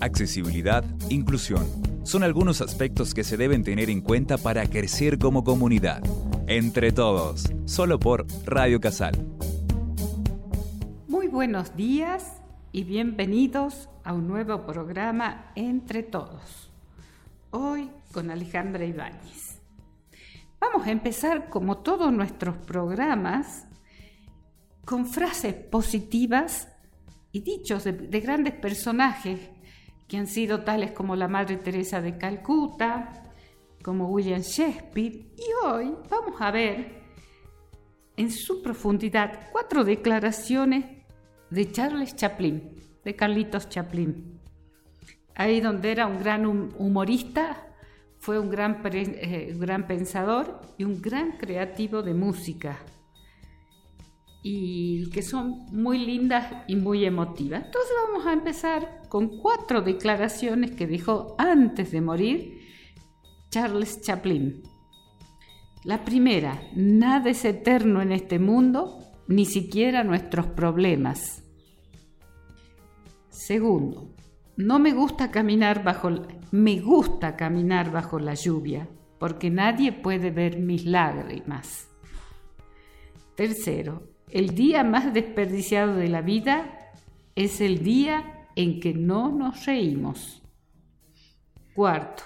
accesibilidad, inclusión. Son algunos aspectos que se deben tener en cuenta para crecer como comunidad. Entre todos, solo por Radio Casal. Muy buenos días y bienvenidos a un nuevo programa Entre Todos. Hoy con Alejandra Ibáñez. Vamos a empezar como todos nuestros programas con frases positivas y dichos de, de grandes personajes que han sido tales como la Madre Teresa de Calcuta, como William Shakespeare, y hoy vamos a ver en su profundidad cuatro declaraciones de Charles Chaplin, de Carlitos Chaplin. Ahí donde era un gran humorista, fue un gran, eh, gran pensador y un gran creativo de música y que son muy lindas y muy emotivas. Entonces vamos a empezar con cuatro declaraciones que dijo antes de morir Charles Chaplin. La primera, nada es eterno en este mundo, ni siquiera nuestros problemas. Segundo, no me gusta caminar bajo me gusta caminar bajo la lluvia, porque nadie puede ver mis lágrimas. Tercero, el día más desperdiciado de la vida es el día en que no nos reímos. Cuarto,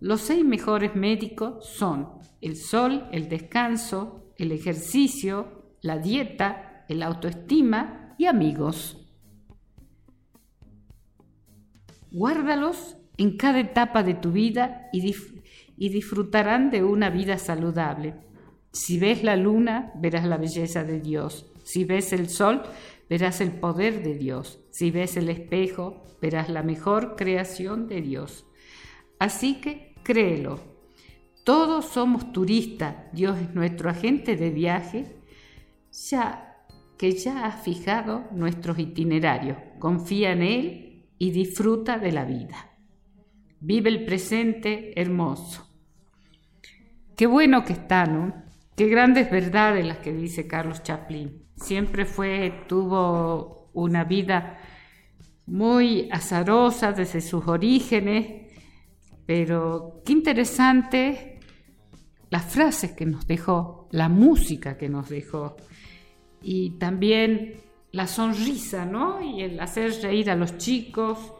los seis mejores médicos son el sol, el descanso, el ejercicio, la dieta, el autoestima y amigos. Guárdalos en cada etapa de tu vida y, y disfrutarán de una vida saludable. Si ves la luna, verás la belleza de Dios. Si ves el sol, verás el poder de Dios. Si ves el espejo, verás la mejor creación de Dios. Así que créelo. Todos somos turistas. Dios es nuestro agente de viaje, ya que ya ha fijado nuestros itinerarios. Confía en Él y disfruta de la vida. Vive el presente hermoso. Qué bueno que está, ¿no? Qué grandes verdades las que dice Carlos Chaplin. Siempre fue, tuvo una vida muy azarosa desde sus orígenes, pero qué interesante las frases que nos dejó, la música que nos dejó y también la sonrisa, ¿no? Y el hacer reír a los chicos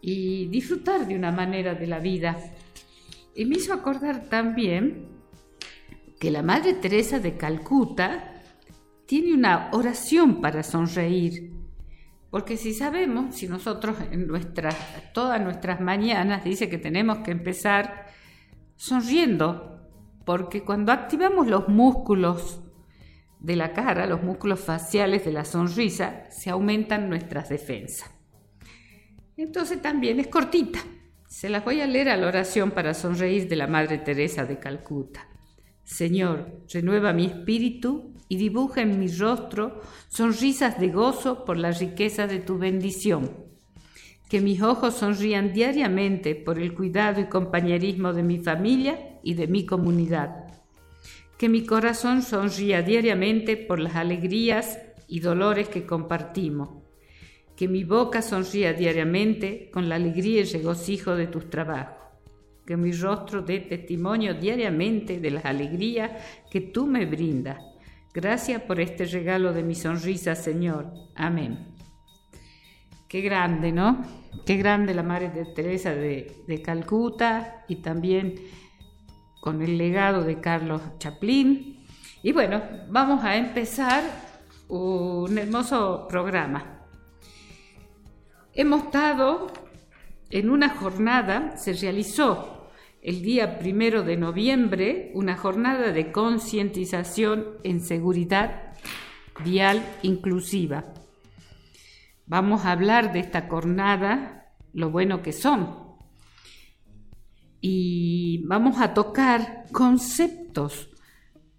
y disfrutar de una manera de la vida. Y me hizo acordar también que la Madre Teresa de Calcuta tiene una oración para sonreír. Porque si sabemos, si nosotros en nuestras, todas nuestras mañanas dice que tenemos que empezar sonriendo, porque cuando activamos los músculos de la cara, los músculos faciales de la sonrisa, se aumentan nuestras defensas. Entonces también es cortita. Se las voy a leer a la oración para sonreír de la Madre Teresa de Calcuta. Señor, renueva mi espíritu y dibuja en mi rostro sonrisas de gozo por la riqueza de tu bendición. Que mis ojos sonrían diariamente por el cuidado y compañerismo de mi familia y de mi comunidad. Que mi corazón sonría diariamente por las alegrías y dolores que compartimos. Que mi boca sonría diariamente con la alegría y regocijo de tus trabajos que mi rostro dé testimonio diariamente de las alegrías que tú me brindas. Gracias por este regalo de mi sonrisa, Señor. Amén. Qué grande, ¿no? Qué grande la Madre de Teresa de, de Calcuta y también con el legado de Carlos Chaplin. Y bueno, vamos a empezar un hermoso programa. Hemos estado en una jornada, se realizó el día primero de noviembre una jornada de concientización en seguridad vial inclusiva. Vamos a hablar de esta jornada, lo bueno que son. Y vamos a tocar conceptos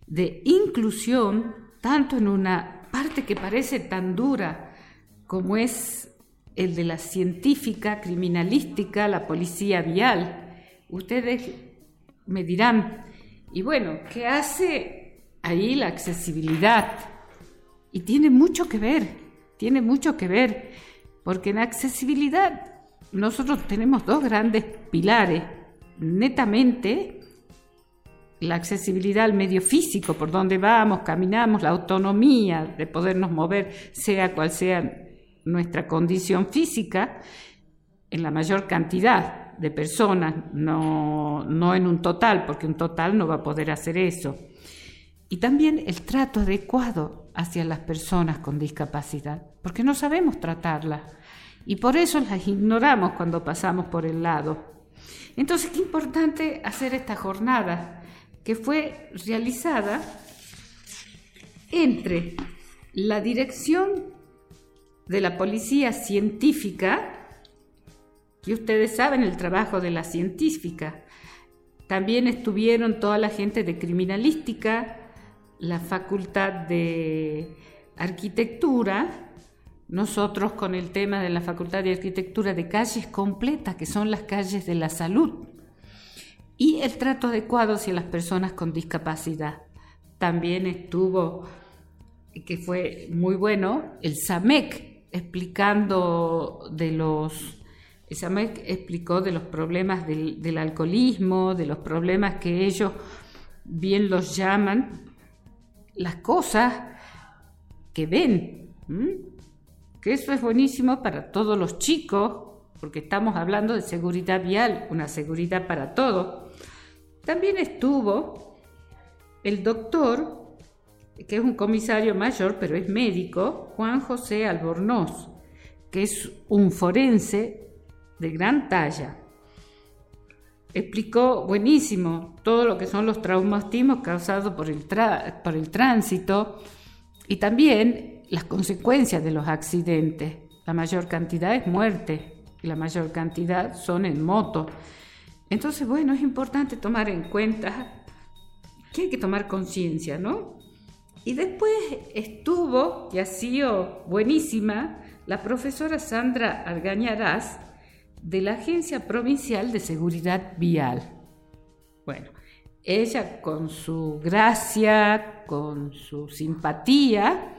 de inclusión, tanto en una parte que parece tan dura como es el de la científica, criminalística, la policía vial, Ustedes me dirán, y bueno, ¿qué hace ahí la accesibilidad? Y tiene mucho que ver, tiene mucho que ver, porque en accesibilidad nosotros tenemos dos grandes pilares. Netamente, la accesibilidad al medio físico, por donde vamos, caminamos, la autonomía de podernos mover, sea cual sea nuestra condición física, en la mayor cantidad de personas, no, no en un total, porque un total no va a poder hacer eso. Y también el trato adecuado hacia las personas con discapacidad, porque no sabemos tratarlas y por eso las ignoramos cuando pasamos por el lado. Entonces, qué importante hacer esta jornada que fue realizada entre la dirección de la policía científica, que ustedes saben el trabajo de la científica, también estuvieron toda la gente de criminalística, la facultad de arquitectura, nosotros con el tema de la Facultad de Arquitectura de calles completas, que son las calles de la salud, y el trato adecuado hacia las personas con discapacidad. También estuvo, que fue muy bueno, el SAMEC explicando de los... El SAMEC explicó de los problemas del, alcoholismo, de los problemas que ellos bien los llaman, las cosas que ven que eso es buenísimo para todos los chicos, porque estamos hablando de seguridad vial, una seguridad para todos. También estuvo el doctor, que es un comisario mayor, pero es médico, Juan José Albornoz, que es un forense de gran talla. Explicó buenísimo todo lo que son los traumatismos causados por el, por el tránsito y también las consecuencias de los accidentes. La mayor cantidad es muerte y la mayor cantidad son en moto. Entonces, bueno, es importante tomar en cuenta que hay que tomar conciencia, ¿no? Y después estuvo, y ha sido buenísima, la profesora Sandra Argañarás de la Agencia Provincial de Seguridad Vial. Bueno, ella con su gracia, con su simpatía,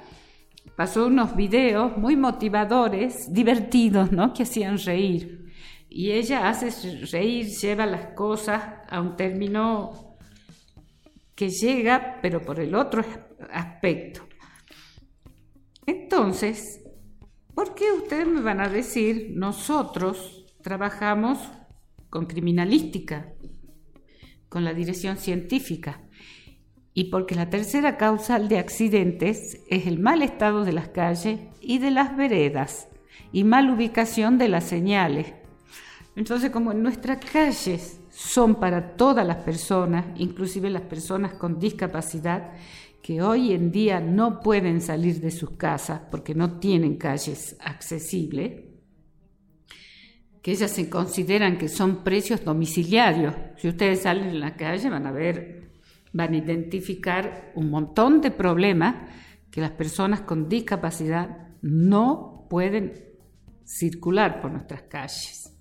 pasó unos videos muy motivadores, divertidos, ¿no? Que hacían reír. Y ella hace reír, lleva las cosas a un término que llega, pero por el otro aspecto. Entonces, ¿por qué ustedes me van a decir, nosotros trabajamos con criminalística, con la dirección científica? y porque la tercera causal de accidentes es el mal estado de las calles y de las veredas y mal ubicación de las señales. Entonces, como nuestras calles son para todas las personas, inclusive las personas con discapacidad, que hoy en día no pueden salir de sus casas porque no tienen calles accesibles, que ellas se consideran que son precios domiciliarios. Si ustedes salen en la calle van a ver van a identificar un montón de problemas que las personas con discapacidad no pueden circular por nuestras calles.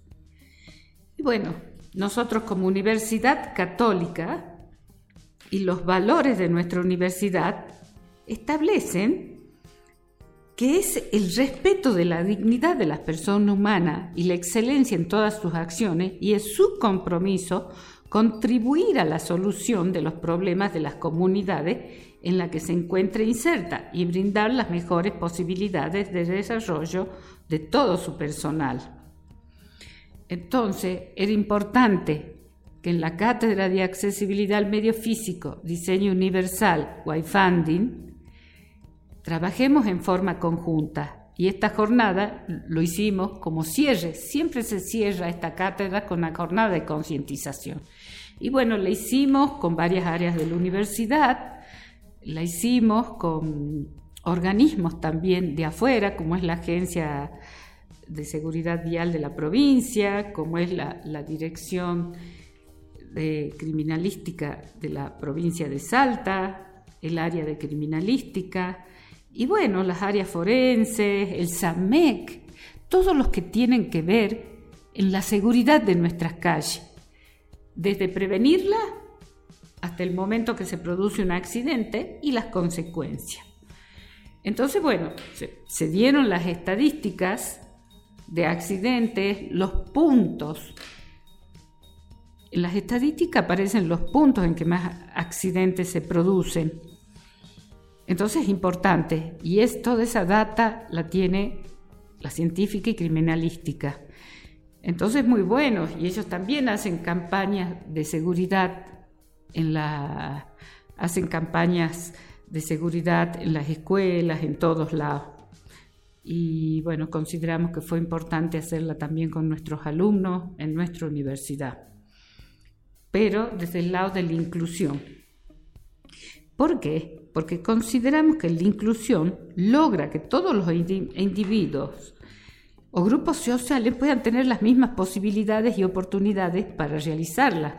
Y bueno, nosotros como universidad católica y los valores de nuestra universidad establecen que es el respeto de la dignidad de las personas humanas y la excelencia en todas sus acciones y es su compromiso contribuir a la solución de los problemas de las comunidades en la que se encuentre inserta y brindar las mejores posibilidades de desarrollo de todo su personal. Entonces, era importante que en la Cátedra de Accesibilidad al Medio Físico, Diseño Universal, Funding, trabajemos en forma conjunta. Y esta jornada lo hicimos como cierre. Siempre se cierra esta cátedra con la jornada de concientización. Y bueno, la hicimos con varias áreas de la universidad, la hicimos con organismos también de afuera, como es la Agencia de Seguridad Vial de la provincia, como es la, la Dirección de Criminalística de la provincia de Salta, el área de criminalística, y bueno, las áreas forenses, el SAMEC, todos los que tienen que ver en la seguridad de nuestras calles desde prevenirla hasta el momento que se produce un accidente y las consecuencias. Entonces, bueno, se, dieron las estadísticas de accidentes, los puntos. En las estadísticas aparecen los puntos en que más accidentes se producen. Entonces es importante y es toda esa data la tiene la científica y criminalística. Entonces muy buenos y ellos también hacen campañas de seguridad en la hacen campañas de seguridad en las escuelas, en todos lados. Y bueno, consideramos que fue importante hacerla también con nuestros alumnos en nuestra universidad, pero desde el lado de la inclusión. ¿Por qué? Porque consideramos que la inclusión logra que todos los individuos o grupos sociales puedan tener las mismas posibilidades y oportunidades para realizarlas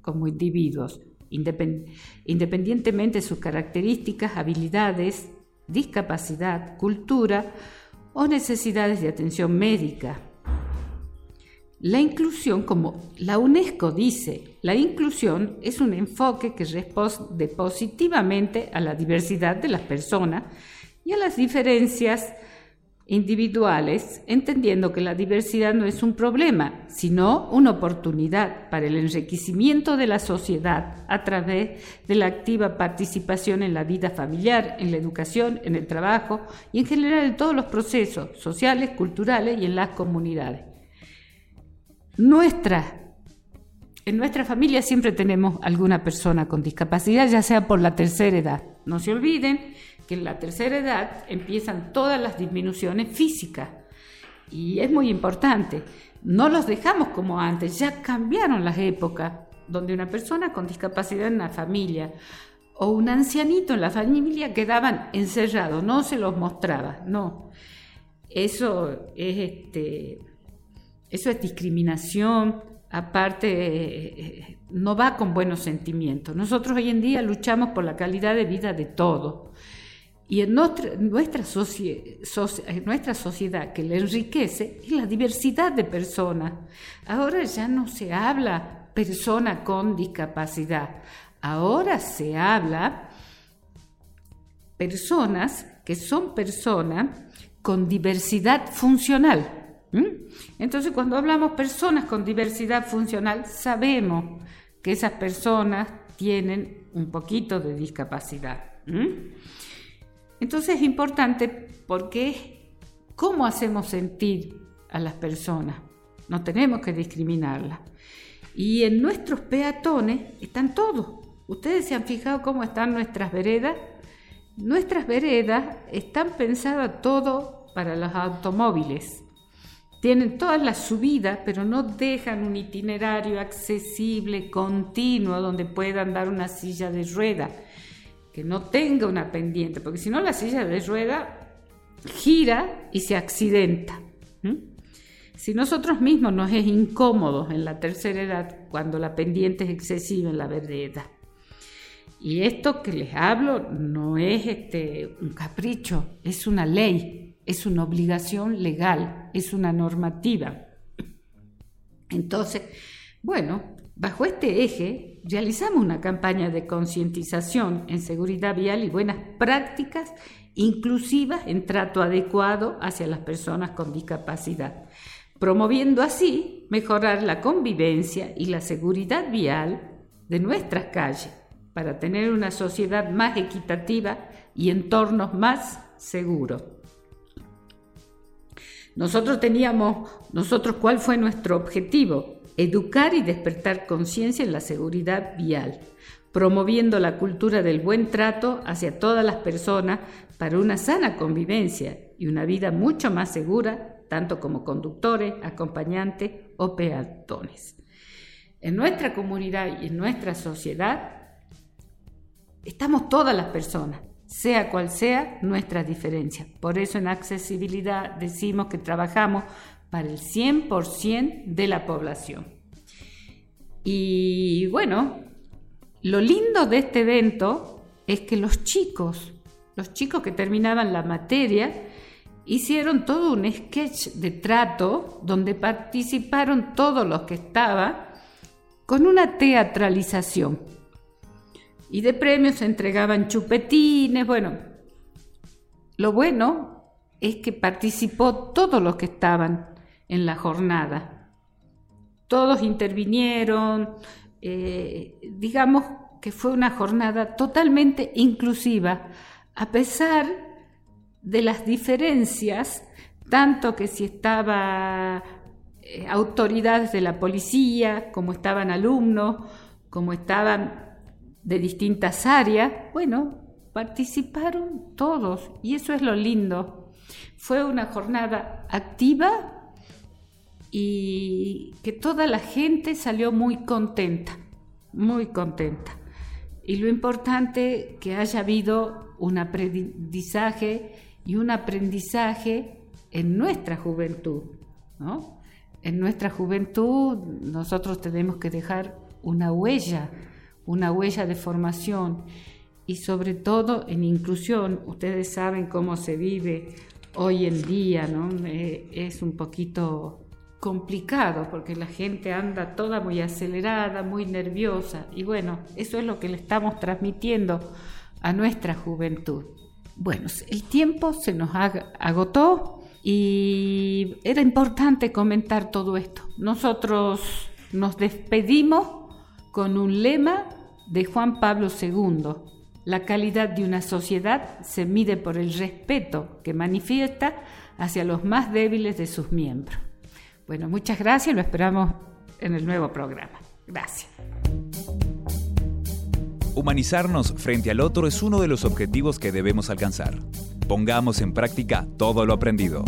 como individuos, independientemente de sus características, habilidades, discapacidad, cultura o necesidades de atención médica. La inclusión, como la UNESCO dice, la inclusión es un enfoque que responde positivamente a la diversidad de las personas y a las diferencias individuales, entendiendo que la diversidad no es un problema, sino una oportunidad para el enriquecimiento de la sociedad a través de la activa participación en la vida familiar, en la educación, en el trabajo y en general en todos los procesos sociales, culturales y en las comunidades. Nuestra en nuestra familia siempre tenemos alguna persona con discapacidad, ya sea por la tercera edad. No se olviden que en la tercera edad empiezan todas las disminuciones físicas. Y es muy importante. No los dejamos como antes, ya cambiaron las épocas donde una persona con discapacidad en la familia o un ancianito en la familia quedaban encerrados, no se los mostraba, no. Eso es, este, eso es discriminación, aparte no va con buenos sentimientos. Nosotros hoy en día luchamos por la calidad de vida de todos. Y en nuestra, nuestra, nuestra sociedad que le enriquece es la diversidad de personas. Ahora ya no se habla persona con discapacidad, ahora se habla personas que son personas con diversidad funcional. Entonces, cuando hablamos personas con diversidad funcional, sabemos que esas personas tienen un poquito de discapacidad. Entonces es importante porque ¿cómo hacemos sentir a las personas? No tenemos que discriminarlas. Y en nuestros peatones están todos. Ustedes se han fijado cómo están nuestras veredas. Nuestras veredas están pensadas todo para los automóviles. Tienen todas las subidas, pero no dejan un itinerario accesible, continuo, donde puedan dar una silla de rueda que no tenga una pendiente, porque si no la silla de rueda gira y se accidenta. Si nosotros mismos nos es incómodo en la tercera edad cuando la pendiente es excesiva en la vereda. Y esto que les hablo no es este, un capricho, es una ley, es una obligación legal, es una normativa. Entonces, bueno, Bajo este eje, realizamos una campaña de concientización en seguridad vial y buenas prácticas inclusivas en trato adecuado hacia las personas con discapacidad, promoviendo así mejorar la convivencia y la seguridad vial de nuestras calles para tener una sociedad más equitativa y entornos más seguros. Nosotros teníamos, nosotros, ¿cuál fue nuestro objetivo? educar y despertar conciencia en la seguridad vial, promoviendo la cultura del buen trato hacia todas las personas para una sana convivencia y una vida mucho más segura, tanto como conductores, acompañantes o peatones. En nuestra comunidad y en nuestra sociedad estamos todas las personas, sea cual sea nuestra diferencia. Por eso en accesibilidad decimos que trabajamos para el 100% de la población. Y bueno, lo lindo de este evento es que los chicos, los chicos que terminaban la materia, hicieron todo un sketch de trato donde participaron todos los que estaban con una teatralización. Y de premios se entregaban chupetines, bueno, lo bueno es que participó todos los que estaban en la jornada. Todos intervinieron, eh, digamos que fue una jornada totalmente inclusiva, a pesar de las diferencias, tanto que si estaba eh, autoridades de la policía, como estaban alumnos, como estaban de distintas áreas, bueno, participaron todos y eso es lo lindo. Fue una jornada activa y que toda la gente salió muy contenta, muy contenta. Y lo importante que haya habido un aprendizaje y un aprendizaje en nuestra juventud, ¿no? En nuestra juventud nosotros tenemos que dejar una huella, una huella de formación y sobre todo en inclusión. Ustedes saben cómo se vive hoy en día, ¿no? Eh, es un poquito complicado porque la gente anda toda muy acelerada, muy nerviosa y bueno, eso es lo que le estamos transmitiendo a nuestra juventud. Bueno, el tiempo se nos agotó y era importante comentar todo esto. Nosotros nos despedimos con un lema de Juan Pablo II. La calidad de una sociedad se mide por el respeto que manifiesta hacia los más débiles de sus miembros. Bueno, muchas gracias, lo esperamos en el nuevo programa. Gracias. Humanizarnos frente al otro es uno de los objetivos que debemos alcanzar. Pongamos en práctica todo lo aprendido.